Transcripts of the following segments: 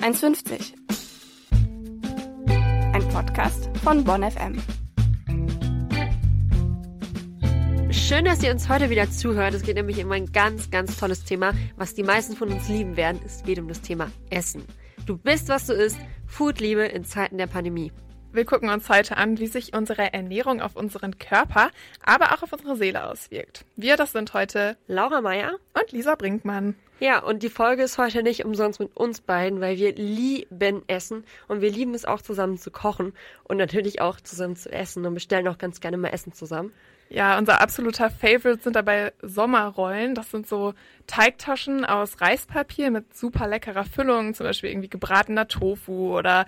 1,50. Ein Podcast von Bonn FM. Schön, dass ihr uns heute wieder zuhört. Es geht nämlich um ein ganz, ganz tolles Thema, was die meisten von uns lieben werden. Es geht um das Thema Essen. Du bist, was du isst. Foodliebe in Zeiten der Pandemie. Wir gucken uns heute an, wie sich unsere Ernährung auf unseren Körper, aber auch auf unsere Seele auswirkt. Wir, das sind heute Laura Meier und Lisa Brinkmann. Ja, und die Folge ist heute nicht umsonst mit uns beiden, weil wir lieben Essen und wir lieben es auch zusammen zu kochen und natürlich auch zusammen zu essen und bestellen auch ganz gerne mal Essen zusammen. Ja, unser absoluter Favorite sind dabei Sommerrollen. Das sind so Teigtaschen aus Reispapier mit super leckerer Füllung, zum Beispiel irgendwie gebratener Tofu oder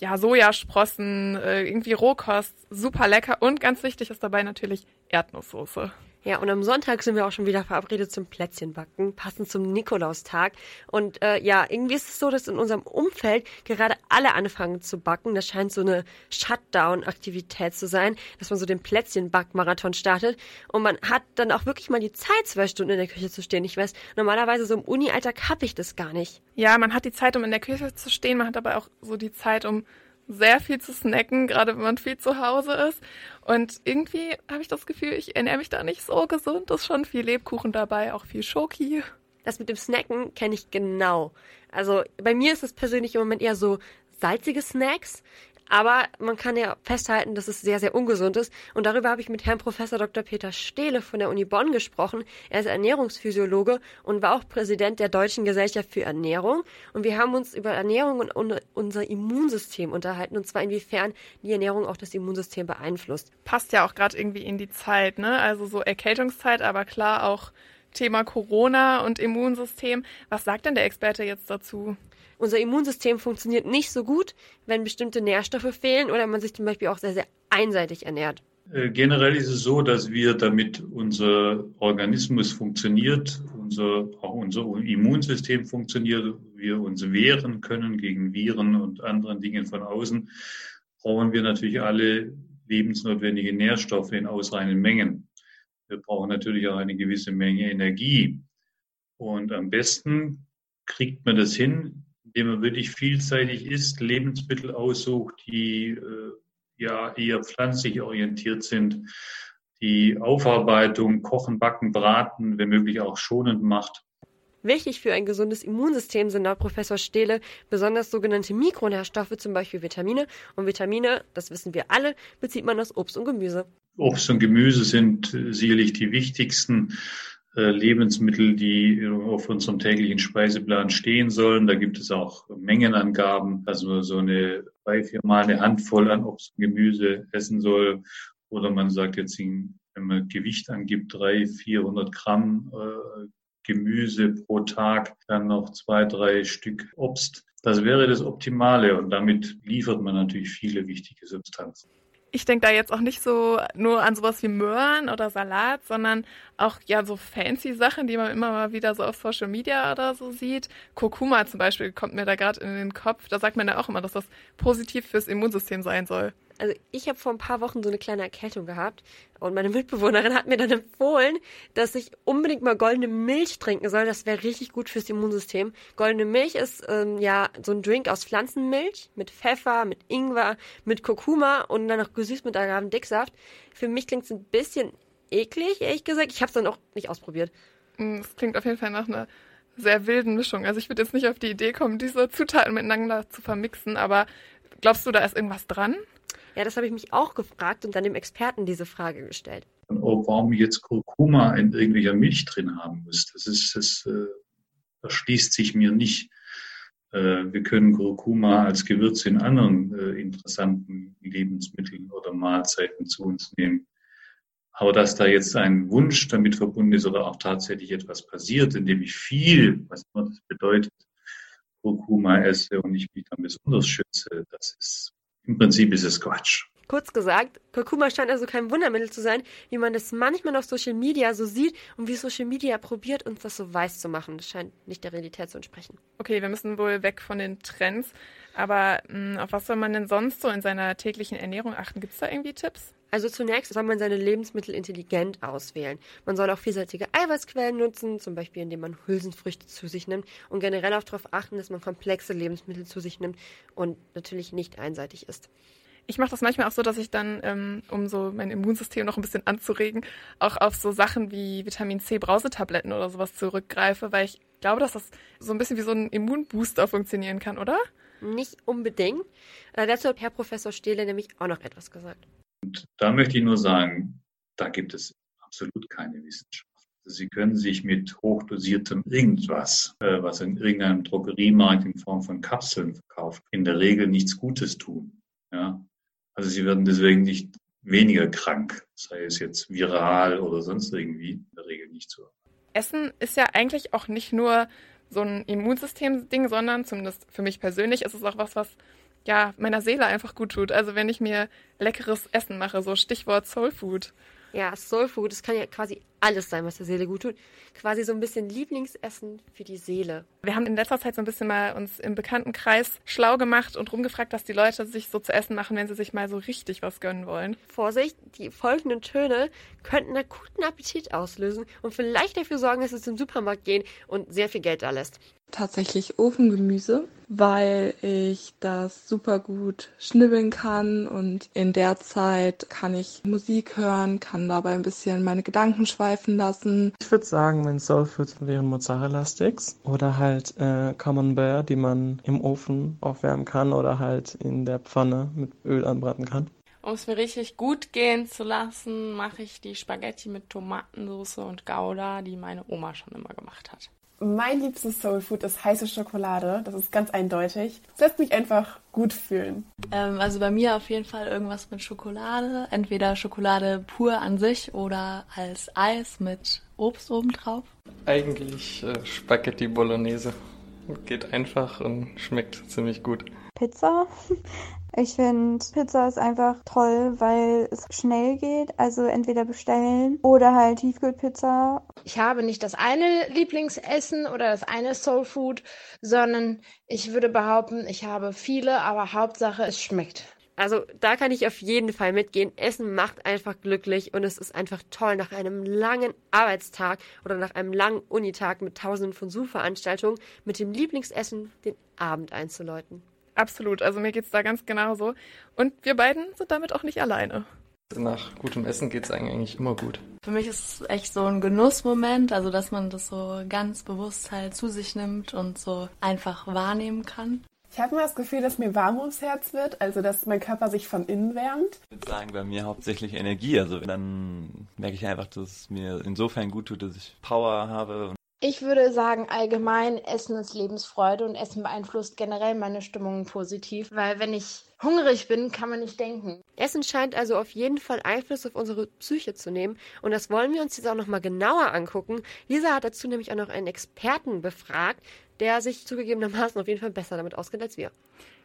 ja, Sojasprossen, äh, irgendwie Rohkost, super lecker und ganz wichtig ist dabei natürlich Erdnusssoße. Ja, und am Sonntag sind wir auch schon wieder verabredet zum Plätzchenbacken, passend zum Nikolaustag. Und äh, ja, irgendwie ist es so, dass in unserem Umfeld gerade alle anfangen zu backen. Das scheint so eine Shutdown-Aktivität zu sein, dass man so den Plätzchenbackmarathon startet. Und man hat dann auch wirklich mal die Zeit, zwei Stunden in der Küche zu stehen. Ich weiß, normalerweise so im Uni-Alltag habe ich das gar nicht. Ja, man hat die Zeit, um in der Küche zu stehen. Man hat aber auch so die Zeit, um sehr viel zu snacken, gerade wenn man viel zu Hause ist. Und irgendwie habe ich das Gefühl, ich ernähre mich da nicht so gesund. Es ist schon viel Lebkuchen dabei, auch viel Schoki. Das mit dem Snacken kenne ich genau. Also bei mir ist es persönlich im Moment eher so salzige Snacks. Aber man kann ja festhalten, dass es sehr, sehr ungesund ist. Und darüber habe ich mit Herrn Professor Dr. Peter Stehle von der Uni Bonn gesprochen. Er ist Ernährungsphysiologe und war auch Präsident der Deutschen Gesellschaft für Ernährung. Und wir haben uns über Ernährung und unser Immunsystem unterhalten. Und zwar inwiefern die Ernährung auch das Immunsystem beeinflusst. Passt ja auch gerade irgendwie in die Zeit, ne? Also so Erkältungszeit, aber klar auch Thema Corona und Immunsystem. Was sagt denn der Experte jetzt dazu? Unser Immunsystem funktioniert nicht so gut, wenn bestimmte Nährstoffe fehlen oder man sich zum Beispiel auch sehr, sehr einseitig ernährt. Äh, generell ist es so, dass wir, damit unser Organismus funktioniert, unser, auch unser Immunsystem funktioniert, wir uns wehren können gegen Viren und anderen Dingen von außen, brauchen wir natürlich alle lebensnotwendigen Nährstoffe in ausreichenden Mengen. Wir brauchen natürlich auch eine gewisse Menge Energie. Und am besten kriegt man das hin, indem man wirklich vielseitig isst, Lebensmittel aussucht, die äh, ja eher pflanzlich orientiert sind, die Aufarbeitung, Kochen, Backen, Braten, wenn möglich auch schonend macht. Wichtig für ein gesundes Immunsystem sind laut Professor Stehle besonders sogenannte Mikronährstoffe, zum Beispiel Vitamine. Und Vitamine, das wissen wir alle, bezieht man aus Obst und Gemüse. Obst und Gemüse sind sicherlich die wichtigsten. Äh, Lebensmittel, die auf unserem täglichen Speiseplan stehen sollen. Da gibt es auch Mengenangaben, man so eine drei, vier Mal eine Handvoll an Obst und Gemüse essen soll. Oder man sagt jetzt, wenn man Gewicht angibt, drei, 400 Gramm äh, Gemüse pro Tag, dann noch zwei, drei Stück Obst. Das wäre das Optimale und damit liefert man natürlich viele wichtige Substanzen ich denke da jetzt auch nicht so nur an sowas wie Möhren oder Salat, sondern auch ja so fancy Sachen, die man immer mal wieder so auf Social Media oder so sieht. Kurkuma zum Beispiel kommt mir da gerade in den Kopf. Da sagt man ja auch immer, dass das positiv fürs Immunsystem sein soll. Also ich habe vor ein paar Wochen so eine kleine Erkältung gehabt und meine Mitbewohnerin hat mir dann empfohlen, dass ich unbedingt mal goldene Milch trinken soll. Das wäre richtig gut fürs Immunsystem. Goldene Milch ist ähm, ja so ein Drink aus Pflanzenmilch mit Pfeffer, mit Ingwer, mit Kurkuma und dann noch gesüßt mit Agavendicksaft. Für mich klingt es ein bisschen eklig, ehrlich gesagt. Ich habe es dann auch nicht ausprobiert. Mm, es klingt auf jeden Fall nach einer sehr wilden Mischung. Also ich würde jetzt nicht auf die Idee kommen, diese Zutaten miteinander zu vermixen, aber glaubst du, da ist irgendwas dran? Ja, das habe ich mich auch gefragt und dann dem Experten diese Frage gestellt. Oh, warum jetzt Kurkuma in irgendwelcher Milch drin haben muss, das ist, das äh, erschließt sich mir nicht. Äh, wir können Kurkuma als Gewürz in anderen äh, interessanten Lebensmitteln oder Mahlzeiten zu uns nehmen. Aber dass da jetzt ein Wunsch damit verbunden ist oder auch tatsächlich etwas passiert, indem ich viel, was immer das bedeutet, Kurkuma esse und ich mich dann besonders schütze, das ist im Prinzip ist es Quatsch. Kurz gesagt, Kurkuma scheint also kein Wundermittel zu sein, wie man das manchmal auf Social Media so sieht und wie Social Media probiert, uns das so weiß zu machen. Das scheint nicht der Realität zu entsprechen. Okay, wir müssen wohl weg von den Trends. Aber mh, hm, auf was soll man denn sonst so in seiner täglichen Ernährung achten? Gibt es da irgendwie Tipps? Also zunächst soll man seine Lebensmittel intelligent auswählen. Man soll auch vielseitige Eiweißquellen nutzen, zum Beispiel indem man Hülsenfrüchte zu sich nimmt und generell auch darauf achten, dass man komplexe Lebensmittel zu sich nimmt und natürlich nicht einseitig ist. Ich mache das manchmal auch so, dass ich dann, ähm, um so mein Immunsystem noch ein bisschen anzuregen, auch auf so Sachen wie Vitamin C Brausetabletten oder sowas zurückgreife, weil ich glaube, dass das so ein bisschen wie so ein Immunbooster funktionieren kann, oder? Nicht unbedingt. Äh, dazu hat Herr Professor Stehle nämlich auch noch etwas gesagt. Und da möchte ich nur sagen, da gibt es absolut keine Wissenschaft. Sie können sich mit hochdosiertem irgendwas, äh, was in irgendeinem Drogeriemarkt in Form von Kapseln verkauft, in der Regel nichts Gutes tun. Ja? Also Sie werden deswegen nicht weniger krank, sei es jetzt viral oder sonst irgendwie, in der Regel nicht so. Essen ist ja eigentlich auch nicht nur so ein Immunsystem-Ding, sondern zumindest für mich persönlich ist es auch was, was ja meiner Seele einfach gut tut. Also wenn ich mir leckeres Essen mache, so Stichwort Soul Food. Ja, Soul Food, das kann ja quasi alles sein, was der Seele gut tut. Quasi so ein bisschen Lieblingsessen für die Seele. Wir haben in letzter Zeit so ein bisschen mal uns im Bekanntenkreis schlau gemacht und rumgefragt, was die Leute sich so zu essen machen, wenn sie sich mal so richtig was gönnen wollen. Vorsicht, die folgenden Töne könnten akuten Appetit auslösen und vielleicht dafür sorgen, dass es zum Supermarkt gehen und sehr viel Geld da lässt tatsächlich Ofengemüse, weil ich das super gut schnibbeln kann und in der Zeit kann ich Musik hören, kann dabei ein bisschen meine Gedanken schweifen lassen. Ich würde sagen, mein Soulfood wären Mozzarella Sticks oder halt äh, Camembert, die man im Ofen aufwärmen kann oder halt in der Pfanne mit Öl anbraten kann. Um es mir richtig gut gehen zu lassen, mache ich die Spaghetti mit Tomatensauce und Gouda, die meine Oma schon immer gemacht hat. Mein liebstes Soulfood ist heiße Schokolade. Das ist ganz eindeutig. Es lässt mich einfach gut fühlen. Ähm, also bei mir auf jeden Fall irgendwas mit Schokolade. Entweder Schokolade pur an sich oder als Eis mit Obst obendrauf. Eigentlich äh, Spaghetti Bolognese. Geht einfach und schmeckt ziemlich gut. Pizza. Ich finde, Pizza ist einfach toll, weil es schnell geht. Also entweder bestellen oder halt Tiefkühlpizza. Ich habe nicht das eine Lieblingsessen oder das eine Soulfood, sondern ich würde behaupten, ich habe viele, aber Hauptsache es schmeckt. Also da kann ich auf jeden Fall mitgehen. Essen macht einfach glücklich und es ist einfach toll, nach einem langen Arbeitstag oder nach einem langen Unitag mit tausenden von Zoom-Veranstaltungen mit dem Lieblingsessen den Abend einzuläuten. Absolut, also mir geht es da ganz genauso. Und wir beiden sind damit auch nicht alleine. Nach gutem Essen geht es eigentlich immer gut. Für mich ist es echt so ein Genussmoment, also dass man das so ganz bewusst halt zu sich nimmt und so einfach wahrnehmen kann. Ich habe immer das Gefühl, dass mir warm ums Herz wird, also dass mein Körper sich von innen wärmt. Ich würde sagen, bei mir hauptsächlich Energie. Also dann merke ich einfach, dass es mir insofern gut tut, dass ich Power habe. Ich würde sagen, allgemein Essen ist Lebensfreude und Essen beeinflusst generell meine Stimmung positiv, weil wenn ich hungrig bin, kann man nicht denken. Essen scheint also auf jeden Fall Einfluss auf unsere Psyche zu nehmen und das wollen wir uns jetzt auch nochmal genauer angucken. Lisa hat dazu nämlich auch noch einen Experten befragt, der sich zugegebenermaßen auf jeden Fall besser damit auskennt als wir.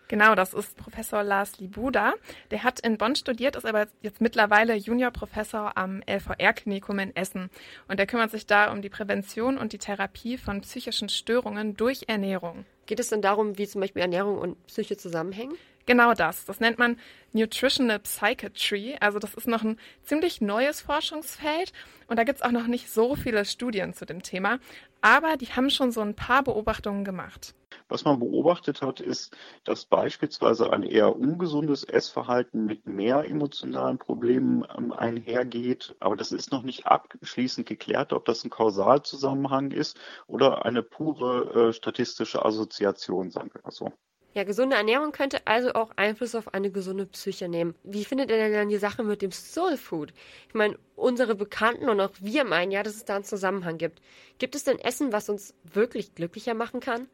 Genau, das ist Professor Lars Libuda. Der hat in Bonn studiert, ist aber jetzt mittlerweile Juniorprofessor am LVR-Klinikum in Essen. Und er kümmert sich da um die Prävention und die Therapie von psychischen Störungen durch Ernährung. Geht es denn darum, wie zum Beispiel Ernährung und Psyche zusammenhängen? Genau das. Das nennt man Nutritional Psychiatry. Also das ist noch ein ziemlich neues Forschungsfeld und da gibt es auch noch nicht so viele Studien zu dem Thema. Aber die haben schon so ein paar Beobachtungen gemacht. Was man beobachtet hat, ist, dass beispielsweise ein eher ungesundes Essverhalten mit mehr emotionalen Problemen ähm, einhergeht. Aber das ist noch nicht abschließend geklärt, ob das ein Kausalzusammenhang ist oder eine pure äh, statistische Assoziation, sagen wir mal so. Ja, gesunde Ernährung könnte also auch Einfluss auf eine gesunde Psyche nehmen. Wie findet ihr denn dann die Sache mit dem Soul Food? Ich meine, unsere Bekannten und auch wir meinen ja, dass es da einen Zusammenhang gibt. Gibt es denn Essen, was uns wirklich glücklicher machen kann?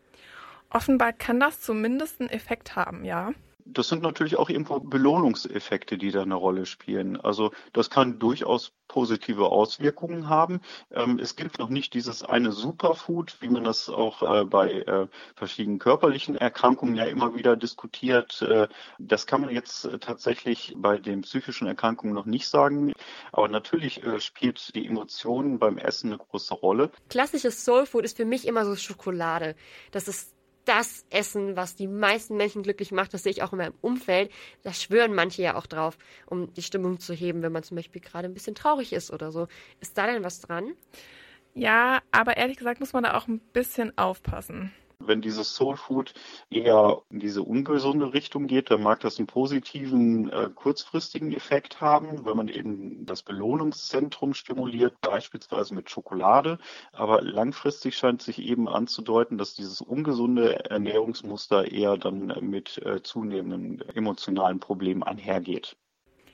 Offenbar kann das zumindest einen Effekt haben, ja. Das sind natürlich auch irgendwo Belohnungseffekte, die da eine Rolle spielen. Also das kann durchaus positive Auswirkungen haben. Ähm, es gibt noch nicht dieses eine Superfood, wie man das auch äh, bei äh, verschiedenen körperlichen Erkrankungen ja immer wieder diskutiert. Äh, das kann man jetzt äh, tatsächlich bei den psychischen Erkrankungen noch nicht sagen. Aber natürlich äh, spielt die Emotionen beim Essen eine große Rolle. Klassisches Soulfood ist für mich immer so Schokolade. Das ist das Essen, was die meisten Menschen glücklich macht. Das sehe ich auch in meinem Umfeld. Da schwören manche ja auch drauf, um die Stimmung zu heben, wenn man zum Beispiel gerade ein bisschen traurig ist oder so. Ist da denn was dran? Ja, aber ehrlich gesagt muss man da auch ein bisschen aufpassen. Wenn dieses Soul Food eher in diese ungesunde Richtung geht, dann mag das einen positiven äh, kurzfristigen Effekt haben, wenn man eben das Belohnungszentrum stimuliert, beispielsweise mit Schokolade. Aber langfristig scheint sich eben anzudeuten, dass dieses ungesunde Ernährungsmuster eher dann mit äh, zunehmenden emotionalen Problemen einhergeht.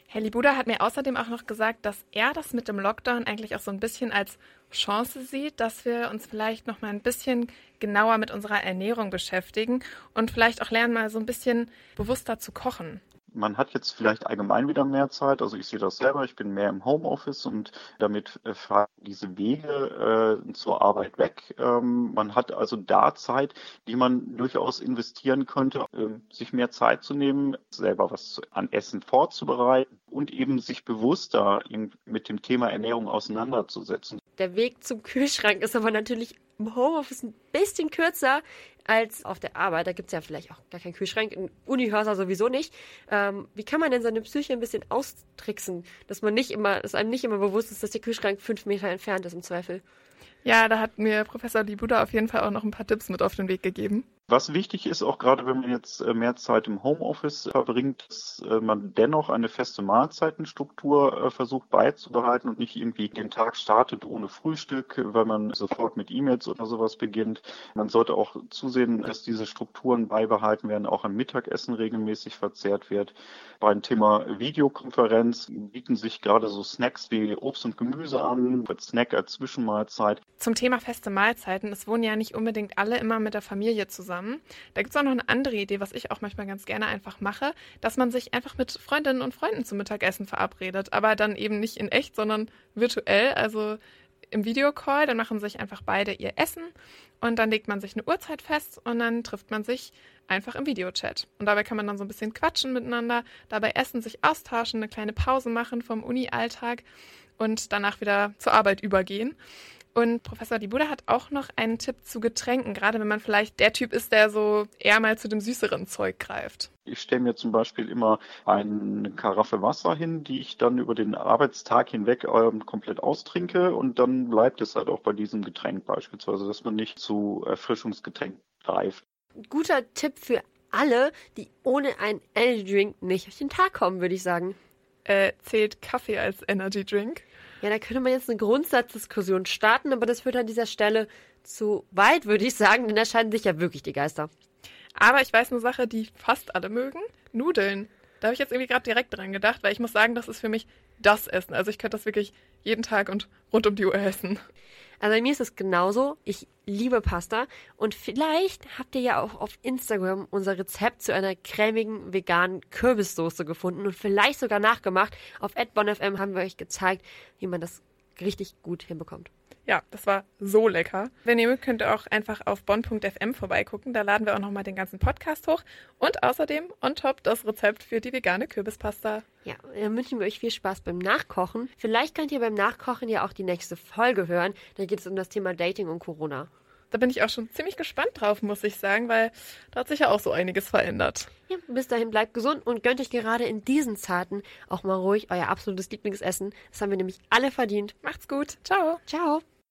Herr Libuda hat mir außerdem auch noch gesagt, dass er das mit dem Lockdown eigentlich auch so ein bisschen als Chance sieht, dass wir uns vielleicht noch mal ein bisschen genauer mit unserer Ernährung beschäftigen und vielleicht auch lernen, mal so ein bisschen bewusster zu kochen man hat jetzt vielleicht allgemein wieder mehr Zeit. Also ich sehe das selber, ich bin mehr im Homeoffice und damit äh, fallen diese Wege äh, zur Arbeit weg. Ähm, man hat also da Zeit, die man durchaus investieren könnte, äh, sich mehr Zeit zu nehmen, selber was an Essen vorzubereiten und eben sich bewusster mit dem Thema Ernährung auseinanderzusetzen. Der Weg zum Kühlschrank ist aber natürlich im Homeoffice ein bisschen kürzer als auf der Arbeit. Da gibt es ja vielleicht auch gar keinen Kühlschrank, in Unihörser sowieso nicht. Ähm, wie kann man denn seine Psyche ein bisschen austricksen, dass man nicht immer, dass einem nicht immer bewusst ist, dass der Kühlschrank fünf Meter entfernt ist im Zweifel? Ja, da hat mir Professor Libuda auf jeden Fall auch noch ein paar Tipps mit auf den Weg gegeben. Was wichtig ist, auch gerade wenn man jetzt äh, mehr Zeit im Homeoffice verbringt, dass äh, man dennoch eine feste Mahlzeitenstruktur äh, versucht beizubehalten und nicht irgendwie den Tag startet ohne Frühstück, weil man sofort mit E-Mails oder sowas beginnt. Man sollte auch zusehen, dass diese Strukturen beibehalten werden, auch am Mittagessen regelmäßig verzehrt wird. Beim Thema Videokonferenz bieten sich gerade so Snacks wie Obst und Gemüse an, mit Snack als Zwischenmahlzeit. Zum Thema feste Mahlzeiten. Es wohnen ja nicht unbedingt alle immer mit der Familie zusammen. Da gibt es auch noch eine andere Idee, was ich auch manchmal ganz gerne einfach mache, dass man sich einfach mit Freundinnen und Freunden zum Mittagessen verabredet. Aber dann eben nicht in echt, sondern virtuell. Also im Videocall, dann machen sich einfach beide ihr Essen und dann legt man sich eine Uhrzeit fest und dann trifft man sich einfach im Videochat. Und dabei kann man dann so ein bisschen quatschen miteinander, dabei essen, sich austauschen, eine kleine Pause machen vom Uni-Alltag und danach wieder zur Arbeit übergehen. Und Professor Dibuda hat auch noch einen Tipp zu Getränken, gerade wenn man vielleicht der Typ ist, der so eher mal zu dem süßeren Zeug greift. Ich stelle mir zum Beispiel immer eine Karaffe Wasser hin, die ich dann über den Arbeitstag hinweg äh, komplett austrinke und dann bleibt es halt auch bei diesem Getränk beispielsweise, dass man nicht zu Erfrischungsgetränk greift. Guter Tipp für alle, die ohne einen Energy Drink nicht durch den Tag kommen, würde ich sagen. Äh, zählt Kaffee als Energy Drink? Ja, da könnte man jetzt eine Grundsatzdiskussion starten, aber das führt an dieser Stelle zu weit, würde ich sagen, denn da scheiden sich ja wirklich die Geister. Aber ich weiß eine Sache, die fast alle mögen. Nudeln. Da habe ich jetzt irgendwie gerade direkt dran gedacht, weil ich muss sagen, das ist für mich das Essen. Also ich könnte das wirklich jeden Tag und rund um die Uhr essen. Also bei mir ist es genauso. Ich liebe Pasta und vielleicht habt ihr ja auch auf Instagram unser Rezept zu einer cremigen veganen Kürbissoße gefunden und vielleicht sogar nachgemacht. Auf @bonfm haben wir euch gezeigt, wie man das richtig gut hinbekommt. Ja, das war so lecker. Wenn ihr mögt, könnt ihr auch einfach auf bonn.fm vorbeigucken. Da laden wir auch nochmal den ganzen Podcast hoch. Und außerdem on top das Rezept für die vegane Kürbispasta. Ja, dann wünschen wir euch viel Spaß beim Nachkochen. Vielleicht könnt ihr beim Nachkochen ja auch die nächste Folge hören. Da geht es um das Thema Dating und Corona. Da bin ich auch schon ziemlich gespannt drauf, muss ich sagen, weil da hat sich ja auch so einiges verändert. Ja, bis dahin bleibt gesund und gönnt euch gerade in diesen Zeiten auch mal ruhig euer absolutes Lieblingsessen. Das haben wir nämlich alle verdient. Macht's gut. Ciao. Ciao.